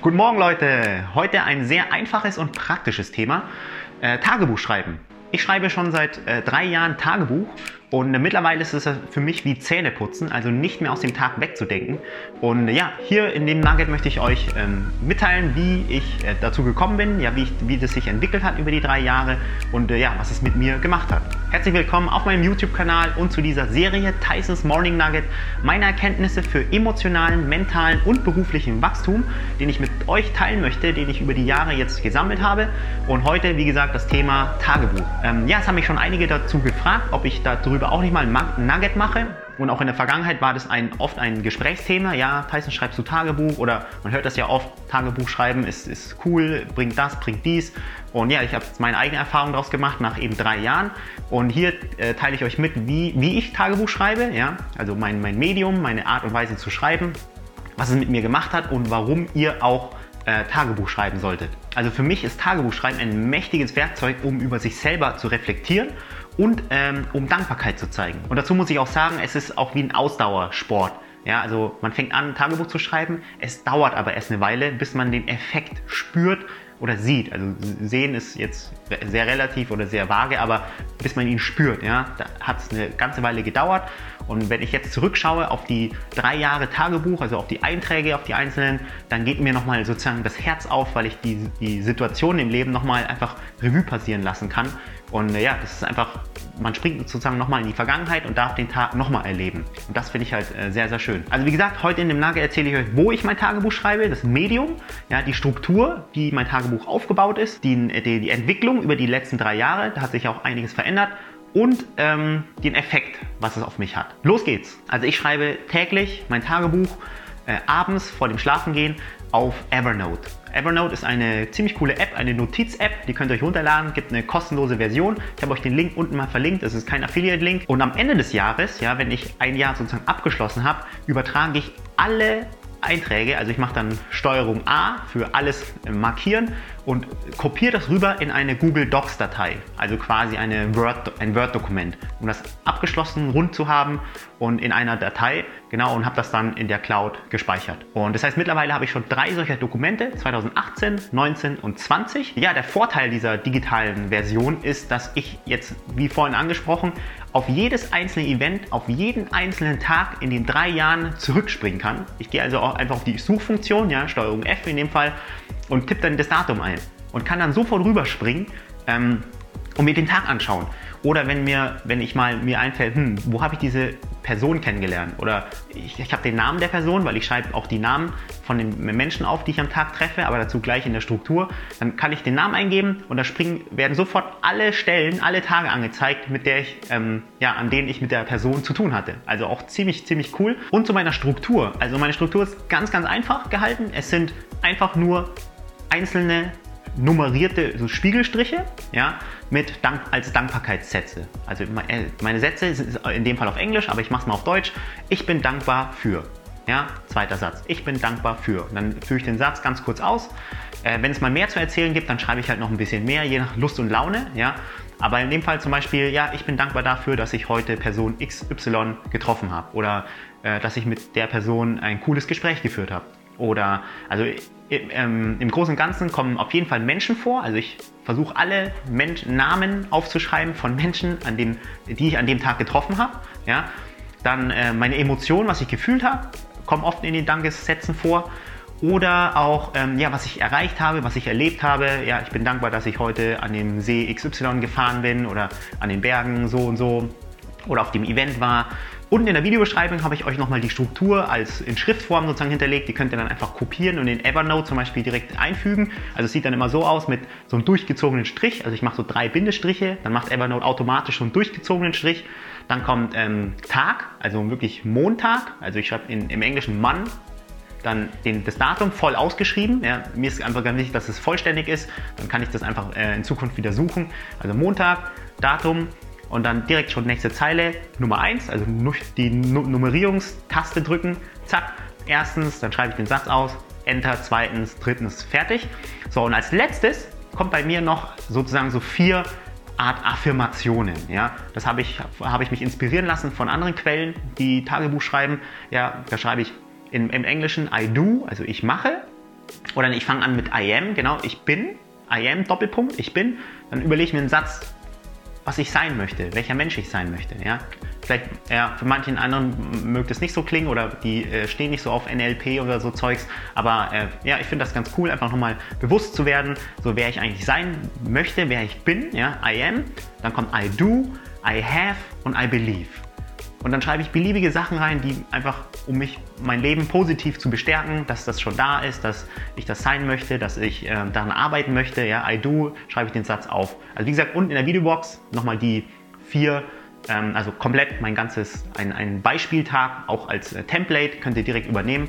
Guten Morgen Leute! Heute ein sehr einfaches und praktisches Thema. Äh, Tagebuch schreiben. Ich schreibe schon seit äh, drei Jahren Tagebuch und mittlerweile ist es für mich wie Zähneputzen, also nicht mehr aus dem Tag wegzudenken. Und äh, ja, hier in dem Nugget möchte ich euch ähm, mitteilen, wie ich äh, dazu gekommen bin, ja, wie, ich, wie das sich entwickelt hat über die drei Jahre und äh, ja, was es mit mir gemacht hat. Herzlich willkommen auf meinem YouTube-Kanal und zu dieser Serie Tysons Morning Nugget, meine Erkenntnisse für emotionalen, mentalen und beruflichen Wachstum, den ich mit euch teilen möchte, den ich über die Jahre jetzt gesammelt habe. Und heute, wie gesagt, das Thema Tagebuch. Ähm, ja, es haben mich schon einige dazu gefragt, ob ich darüber auch nicht mal ein Nugget mache. Und auch in der Vergangenheit war das ein, oft ein Gesprächsthema. Ja, Tyson, schreibst du Tagebuch? Oder man hört das ja oft, Tagebuch schreiben ist, ist cool, bringt das, bringt dies. Und ja, ich habe meine eigene Erfahrung daraus gemacht nach eben drei Jahren. Und hier äh, teile ich euch mit, wie, wie ich Tagebuch schreibe. Ja, also mein, mein Medium, meine Art und Weise zu schreiben, was es mit mir gemacht hat und warum ihr auch äh, Tagebuch schreiben solltet. Also für mich ist Tagebuchschreiben ein mächtiges Werkzeug, um über sich selber zu reflektieren und ähm, um Dankbarkeit zu zeigen. Und dazu muss ich auch sagen, es ist auch wie ein Ausdauersport. Ja, also man fängt an, Tagebuch zu schreiben, es dauert aber erst eine Weile, bis man den Effekt spürt oder sieht. Also sehen ist jetzt sehr relativ oder sehr vage, aber bis man ihn spürt, ja, da hat es eine ganze Weile gedauert. Und wenn ich jetzt zurückschaue auf die drei Jahre Tagebuch, also auf die Einträge, auf die einzelnen, dann geht mir nochmal sozusagen das Herz auf, weil ich die, die Situation im Leben nochmal einfach Revue passieren lassen kann. Und äh, ja, das ist einfach, man springt sozusagen nochmal in die Vergangenheit und darf den Tag nochmal erleben. Und das finde ich halt äh, sehr, sehr schön. Also wie gesagt, heute in dem Nugget erzähle ich euch, wo ich mein Tagebuch schreibe, das Medium, ja, die Struktur, wie mein Tagebuch aufgebaut ist, die, die, die Entwicklung über die letzten drei Jahre, da hat sich auch einiges verändert und ähm, den Effekt, was es auf mich hat. Los geht's. Also ich schreibe täglich mein Tagebuch äh, abends vor dem Schlafengehen auf Evernote. Evernote ist eine ziemlich coole App, eine Notiz-App, die könnt ihr euch runterladen, gibt eine kostenlose Version. Ich habe euch den Link unten mal verlinkt, das ist kein Affiliate-Link. Und am Ende des Jahres, ja, wenn ich ein Jahr sozusagen abgeschlossen habe, übertrage ich alle Einträge, also ich mache dann Steuerung A für alles markieren und kopiere das rüber in eine Google Docs Datei, also quasi eine Word, ein Word-Dokument, um das abgeschlossen rund zu haben und in einer Datei, genau, und habe das dann in der Cloud gespeichert. Und das heißt, mittlerweile habe ich schon drei solcher Dokumente, 2018, 19 und 20. Ja, der Vorteil dieser digitalen Version ist, dass ich jetzt, wie vorhin angesprochen, auf jedes einzelne Event, auf jeden einzelnen Tag in den drei Jahren zurückspringen kann. Ich gehe also auch einfach auf die Suchfunktion, ja, Steuerung F in dem Fall, und tippe dann das Datum ein und kann dann sofort rüberspringen ähm, und mir den Tag anschauen. Oder wenn mir, wenn ich mal mir einfällt, hm, wo habe ich diese Person kennengelernt? Oder ich, ich habe den Namen der Person, weil ich schreibe auch die Namen von den Menschen auf, die ich am Tag treffe, aber dazu gleich in der Struktur. Dann kann ich den Namen eingeben und da springen, werden sofort alle Stellen, alle Tage angezeigt, mit der ich, ähm, ja, an denen ich mit der Person zu tun hatte. Also auch ziemlich, ziemlich cool. Und zu meiner Struktur. Also meine Struktur ist ganz, ganz einfach gehalten. Es sind einfach nur einzelne nummerierte so Spiegelstriche ja, mit Dank, als Dankbarkeitssätze. Also äh, meine Sätze sind in dem Fall auf Englisch, aber ich mache es mal auf Deutsch. Ich bin dankbar für. Ja, zweiter Satz. Ich bin dankbar für. Und dann führe ich den Satz ganz kurz aus. Äh, wenn es mal mehr zu erzählen gibt, dann schreibe ich halt noch ein bisschen mehr, je nach Lust und Laune. Ja. Aber in dem Fall zum Beispiel, ja, ich bin dankbar dafür, dass ich heute Person XY getroffen habe oder äh, dass ich mit der Person ein cooles Gespräch geführt habe. Oder, also ähm, im Großen und Ganzen kommen auf jeden Fall Menschen vor. Also ich versuche alle Mensch Namen aufzuschreiben von Menschen, an dem, die ich an dem Tag getroffen habe. Ja? Dann äh, meine Emotionen, was ich gefühlt habe, kommen oft in den Dankessätzen vor. Oder auch, ähm, ja, was ich erreicht habe, was ich erlebt habe. Ja, ich bin dankbar, dass ich heute an dem See XY gefahren bin oder an den Bergen so und so oder auf dem Event war. Unten in der Videobeschreibung habe ich euch nochmal die Struktur als in Schriftform sozusagen hinterlegt. Die könnt ihr dann einfach kopieren und in Evernote zum Beispiel direkt einfügen. Also es sieht dann immer so aus mit so einem durchgezogenen Strich. Also ich mache so drei Bindestriche, dann macht Evernote automatisch so einen durchgezogenen Strich. Dann kommt ähm, Tag, also wirklich Montag. Also ich schreibe im Englischen Mann, dann den, das Datum voll ausgeschrieben. Ja, mir ist einfach ganz wichtig, dass es vollständig ist. Dann kann ich das einfach äh, in Zukunft wieder suchen. Also Montag, Datum, und dann direkt schon nächste Zeile, Nummer 1, also die Nummerierungstaste drücken, zack, erstens, dann schreibe ich den Satz aus, Enter, zweitens, drittens, fertig. So, und als letztes kommt bei mir noch sozusagen so vier Art Affirmationen. Ja? Das habe ich, hab ich mich inspirieren lassen von anderen Quellen, die Tagebuch schreiben. Ja, da schreibe ich in, im Englischen I do, also ich mache. Oder ich fange an mit I am, genau, ich bin, I am, Doppelpunkt, ich bin. Dann überlege ich mir einen Satz, was ich sein möchte, welcher Mensch ich sein möchte. Ja? Vielleicht, ja, für manchen anderen mögt es nicht so klingen oder die äh, stehen nicht so auf NLP oder so Zeugs. Aber äh, ja, ich finde das ganz cool, einfach nochmal bewusst zu werden, so wer ich eigentlich sein möchte, wer ich bin. Ja? I am, dann kommt I do, I have und I believe. Und dann schreibe ich beliebige Sachen rein, die einfach, um mich, mein Leben positiv zu bestärken, dass das schon da ist, dass ich das sein möchte, dass ich äh, daran arbeiten möchte. Ja, I do, schreibe ich den Satz auf. Also wie gesagt, unten in der Videobox nochmal die vier, ähm, also komplett mein ganzes, ein, ein Beispieltag, auch als äh, Template, könnt ihr direkt übernehmen.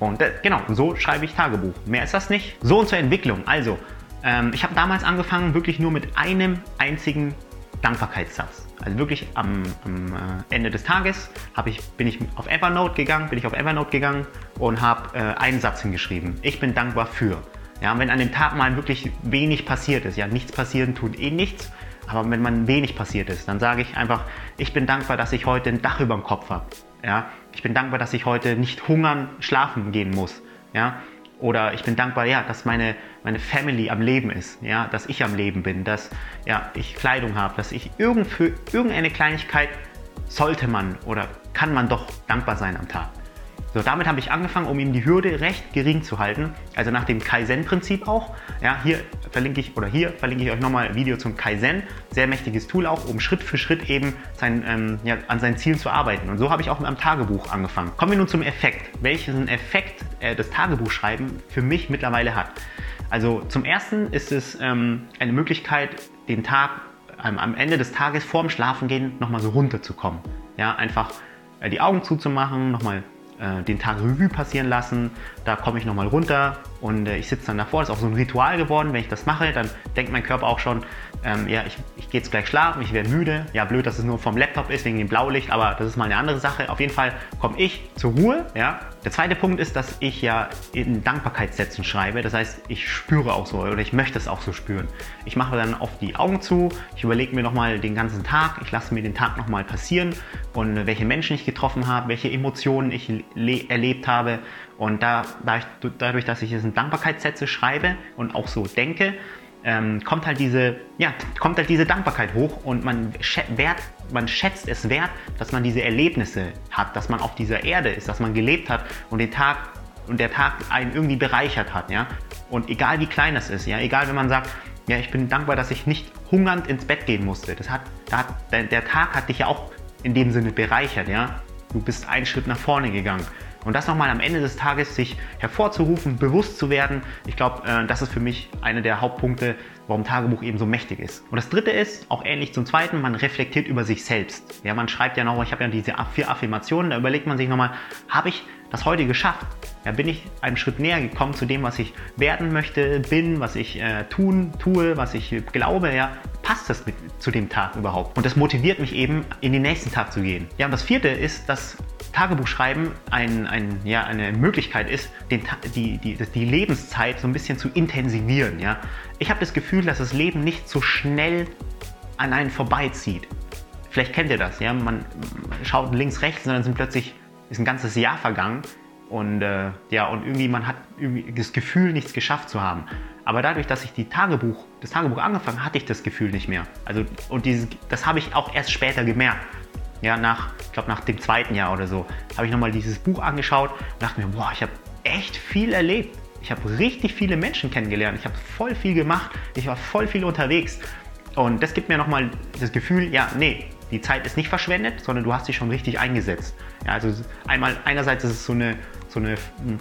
Und äh, genau, so schreibe ich Tagebuch. Mehr ist das nicht. So und zur Entwicklung. Also, ähm, ich habe damals angefangen, wirklich nur mit einem einzigen Dankbarkeitssatz. Also wirklich am, am äh, Ende des Tages ich, bin ich auf Evernote gegangen, bin ich auf Evernote gegangen und habe äh, einen Satz hingeschrieben. Ich bin dankbar für. Ja, wenn an dem Tag mal wirklich wenig passiert ist, ja, nichts passieren tut eh nichts, aber wenn man wenig passiert ist, dann sage ich einfach, ich bin dankbar, dass ich heute ein Dach über dem Kopf habe. Ja, ich bin dankbar, dass ich heute nicht hungern, schlafen gehen muss. Ja, oder ich bin dankbar, ja, dass meine, meine Family am Leben ist, ja, dass ich am Leben bin, dass ja, ich Kleidung habe, dass ich irgend für irgendeine Kleinigkeit sollte man oder kann man doch dankbar sein am Tag. So, damit habe ich angefangen, um ihm die Hürde recht gering zu halten. Also nach dem Kaizen-Prinzip auch. Ja, hier verlinke ich oder hier verlinke ich euch nochmal ein Video zum Kaizen. Sehr mächtiges Tool auch, um Schritt für Schritt eben sein, ähm, ja, an seinen Zielen zu arbeiten. Und so habe ich auch mit einem Tagebuch angefangen. Kommen wir nun zum Effekt. Welchen Effekt äh, das Tagebuchschreiben für mich mittlerweile hat. Also zum ersten ist es ähm, eine Möglichkeit, den Tag ähm, am Ende des Tages vorm Schlafengehen nochmal so runterzukommen. Ja, einfach äh, die Augen zuzumachen, nochmal äh, den Tag Revue passieren lassen. Da komme ich nochmal runter und äh, ich sitze dann davor. Das ist auch so ein Ritual geworden. Wenn ich das mache, dann denkt mein Körper auch schon, ähm, ja, ich, ich gehe jetzt gleich schlafen, ich werde müde. Ja, blöd, dass es nur vom Laptop ist wegen dem Blaulicht, aber das ist mal eine andere Sache. Auf jeden Fall komme ich zur Ruhe. Ja. Der zweite Punkt ist, dass ich ja in Dankbarkeitssätzen schreibe. Das heißt, ich spüre auch so oder ich möchte es auch so spüren. Ich mache dann oft die Augen zu, ich überlege mir nochmal den ganzen Tag, ich lasse mir den Tag nochmal passieren und welche Menschen ich getroffen habe, welche Emotionen ich erlebt habe. Und da, dadurch, dass ich es in Dankbarkeitssätze schreibe und auch so denke, ähm, kommt, halt diese, ja, kommt halt diese Dankbarkeit hoch und man, wert, man schätzt es wert, dass man diese Erlebnisse hat, dass man auf dieser Erde ist, dass man gelebt hat und den Tag und der Tag einen irgendwie bereichert hat, ja. Und egal wie klein das ist, ja, egal wenn man sagt, ja, ich bin dankbar, dass ich nicht hungernd ins Bett gehen musste. Das hat, hat der, der Tag hat dich ja auch in dem Sinne bereichert, ja. Du bist einen Schritt nach vorne gegangen. Und das nochmal am Ende des Tages sich hervorzurufen, bewusst zu werden, ich glaube, äh, das ist für mich einer der Hauptpunkte, warum Tagebuch eben so mächtig ist. Und das dritte ist, auch ähnlich zum zweiten, man reflektiert über sich selbst. Ja, man schreibt ja noch, ich habe ja diese vier Affirmationen, da überlegt man sich nochmal, habe ich das heute geschafft? Ja, bin ich einen Schritt näher gekommen zu dem, was ich werden möchte, bin, was ich äh, tun, tue, was ich glaube, ja, passt das mit, zu dem Tag überhaupt? Und das motiviert mich eben, in den nächsten Tag zu gehen. Ja, und das vierte ist, dass Tagebuchschreiben ein, ein, ja, eine Möglichkeit ist, den, die, die, die Lebenszeit so ein bisschen zu intensivieren. Ja? Ich habe das Gefühl, dass das Leben nicht so schnell an einen vorbeizieht. Vielleicht kennt ihr das, ja? man schaut links, rechts und dann sind plötzlich, ist ein ganzes Jahr vergangen und, äh, ja, und irgendwie man hat irgendwie das Gefühl, nichts geschafft zu haben. Aber dadurch, dass ich die Tagebuch, das Tagebuch angefangen hatte ich das Gefühl nicht mehr. Also, und dieses, das habe ich auch erst später gemerkt ja, nach, ich glaube nach dem zweiten Jahr oder so, habe ich nochmal dieses Buch angeschaut und dachte mir, boah, ich habe echt viel erlebt. Ich habe richtig viele Menschen kennengelernt. Ich habe voll viel gemacht. Ich war voll viel unterwegs. Und das gibt mir nochmal das Gefühl, ja, nee, die Zeit ist nicht verschwendet, sondern du hast sie schon richtig eingesetzt. Ja, also einmal, einerseits ist es so eine, so eine hm,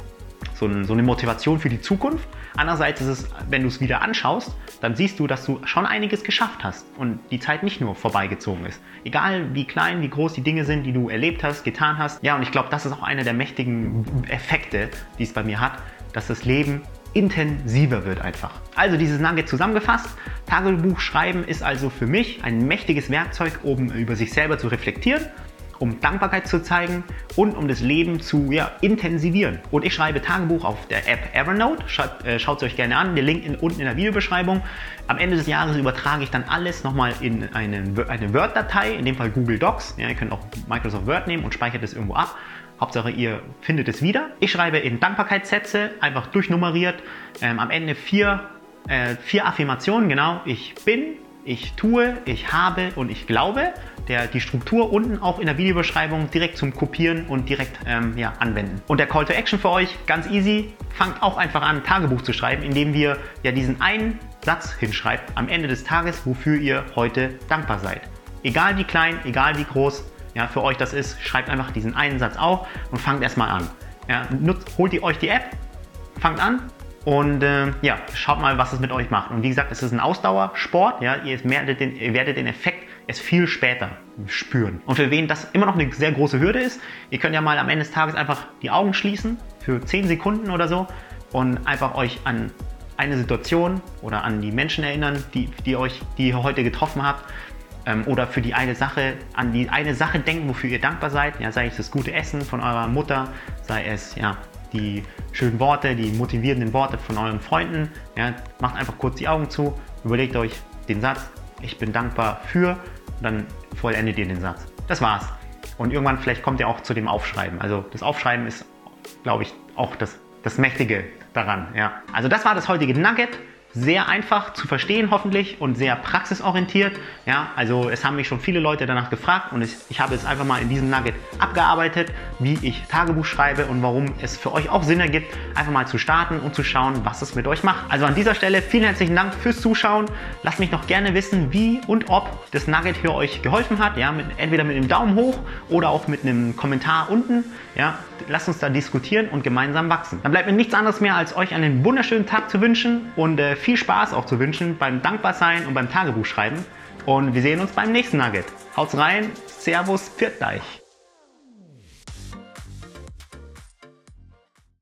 so, eine Motivation für die Zukunft. Andererseits ist es, wenn du es wieder anschaust, dann siehst du, dass du schon einiges geschafft hast und die Zeit nicht nur vorbeigezogen ist. Egal wie klein, wie groß die Dinge sind, die du erlebt hast, getan hast. Ja, und ich glaube, das ist auch einer der mächtigen Effekte, die es bei mir hat, dass das Leben intensiver wird einfach. Also dieses Nugget zusammengefasst. Tagebuch schreiben ist also für mich ein mächtiges Werkzeug, um über sich selber zu reflektieren um Dankbarkeit zu zeigen und um das Leben zu ja, intensivivieren. Und ich schreibe Tagebuch auf der App Evernote. Schaut, äh, es euch gerne an. Der Link in, unten in der Videobeschreibung. Am Ende des Jahres übertrage ich dann alles nochmal in eine, eine Word-Datei, in dem Fall Google Docs. Ja, ihr könnt auch Microsoft Word nehmen und speichert es irgendwo ab Hauptsache ihr findet es wieder. Ich schreibe in Dankbarkeitssätze, einfach durchnummeriert, ähm, am Ende vier, äh, vier Affirmationen, genau. Ich bin, ich tue, ich habe und ich glaube. Der, die Struktur unten auch in der Videobeschreibung direkt zum Kopieren und direkt ähm, ja, anwenden. Und der Call to Action für euch, ganz easy, fangt auch einfach an, Tagebuch zu schreiben, indem wir ja diesen einen Satz hinschreibt am Ende des Tages, wofür ihr heute dankbar seid. Egal wie klein, egal wie groß ja, für euch das ist, schreibt einfach diesen einen Satz auf und fangt erstmal an. Ja, nutzt, holt ihr euch die App, fangt an und äh, ja, schaut mal, was es mit euch macht. Und wie gesagt, es ist ein Ausdauersport. Ja, ihr, werdet den, ihr werdet den Effekt erst viel später spüren. Und für wen das immer noch eine sehr große Hürde ist, ihr könnt ja mal am Ende des Tages einfach die Augen schließen für 10 Sekunden oder so und einfach euch an eine Situation oder an die Menschen erinnern, die, die, euch, die ihr heute getroffen habt. Ähm, oder für die eine Sache, an die eine Sache denken, wofür ihr dankbar seid. Ja, sei es das gute Essen von eurer Mutter, sei es ja, die schönen Worte, die motivierenden Worte von euren Freunden. Ja, macht einfach kurz die Augen zu, überlegt euch den Satz, ich bin dankbar für, dann vollendet ihr den Satz. Das war's. Und irgendwann vielleicht kommt ihr auch zu dem Aufschreiben. Also das Aufschreiben ist, glaube ich, auch das, das Mächtige daran. Ja. Also das war das heutige Nugget sehr einfach zu verstehen hoffentlich und sehr praxisorientiert. Ja, also es haben mich schon viele Leute danach gefragt und ich, ich habe es einfach mal in diesem Nugget abgearbeitet, wie ich Tagebuch schreibe und warum es für euch auch Sinn ergibt, einfach mal zu starten und zu schauen, was es mit euch macht. Also an dieser Stelle vielen herzlichen Dank fürs Zuschauen. Lasst mich noch gerne wissen, wie und ob das Nugget hier euch geholfen hat. Ja, mit, entweder mit einem Daumen hoch oder auch mit einem Kommentar unten. Ja, lasst uns da diskutieren und gemeinsam wachsen. Dann bleibt mir nichts anderes mehr, als euch einen wunderschönen Tag zu wünschen und äh, viel Spaß auch zu wünschen beim Dankbarsein und beim Tagebuchschreiben. Und wir sehen uns beim nächsten Nugget. Haut's rein, Servus, pfiat.